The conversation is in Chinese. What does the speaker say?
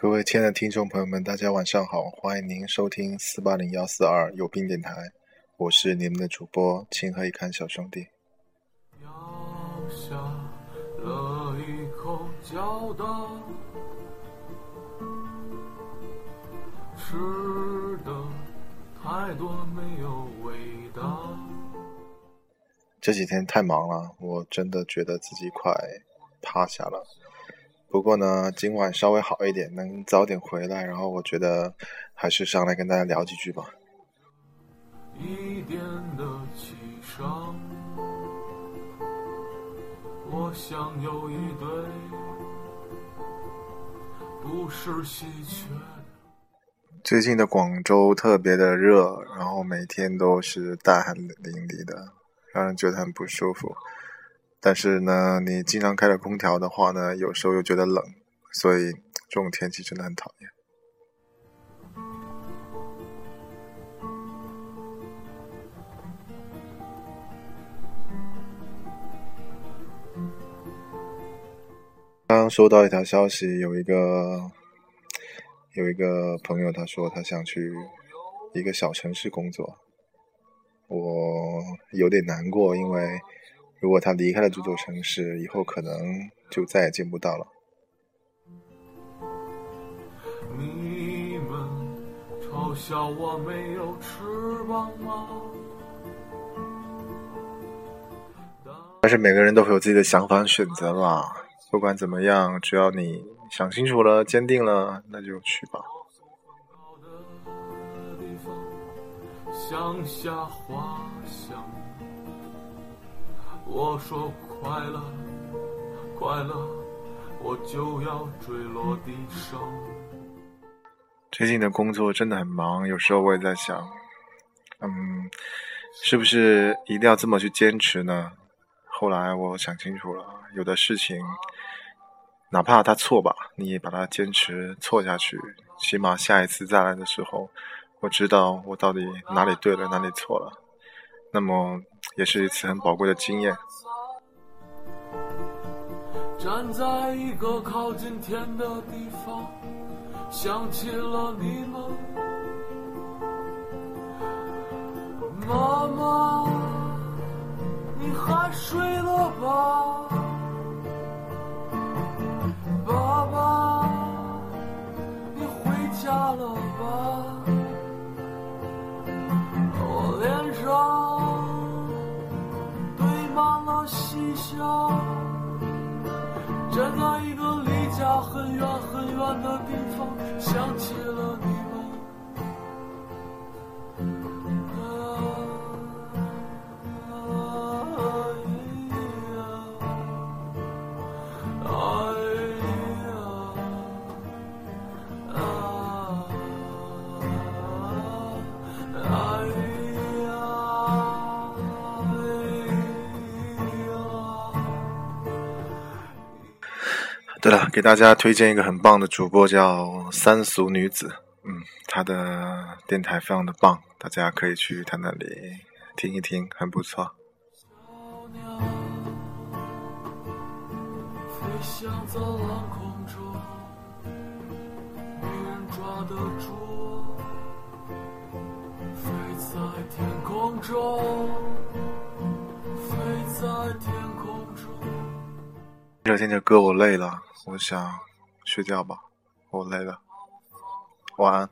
各位亲爱的听众朋友们，大家晚上好，欢迎您收听四八零幺四二有病电台，我是你们的主播清河一看小兄弟。咬下了一口胶的，吃的太多没有味道。这几天太忙了，我真的觉得自己快趴下了。不过呢，今晚稍微好一点，能早点回来。然后我觉得还是上来跟大家聊几句吧。一点的气伤，我想有一对不是稀缺的。最近的广州特别的热，然后每天都是大汗淋漓的，让人觉得很不舒服。但是呢，你经常开着空调的话呢，有时候又觉得冷，所以这种天气真的很讨厌。刚刚收到一条消息，有一个有一个朋友，他说他想去一个小城市工作，我有点难过，因为如果他离开了这座城市，以后可能就再也见不到了。你们嘲笑我没有翅膀吗？但是每个人都会有自己的想法和选择吧。不管怎么样，只要你想清楚了、坚定了，那就去吧。向下滑翔，我说快乐，快乐，我就要坠落地上。最近的工作真的很忙，有时候我也在想，嗯，是不是一定要这么去坚持呢？后来我想清楚了，有的事情。哪怕他错吧，你也把它坚持错下去，起码下一次再来的时候，我知道我到底哪里对了，哪里错了，那么也是一次很宝贵的经验。站在一个靠近天的地方，想起了你们，想，站在一个离家很远很远的地方，想起了你。对了，给大家推荐一个很棒的主播，叫三俗女子。嗯，她的电台非常的棒，大家可以去她那里听一听，很不错。飞在天空中。飞在天空这听着歌我累了，我想睡觉吧，我累了，晚安。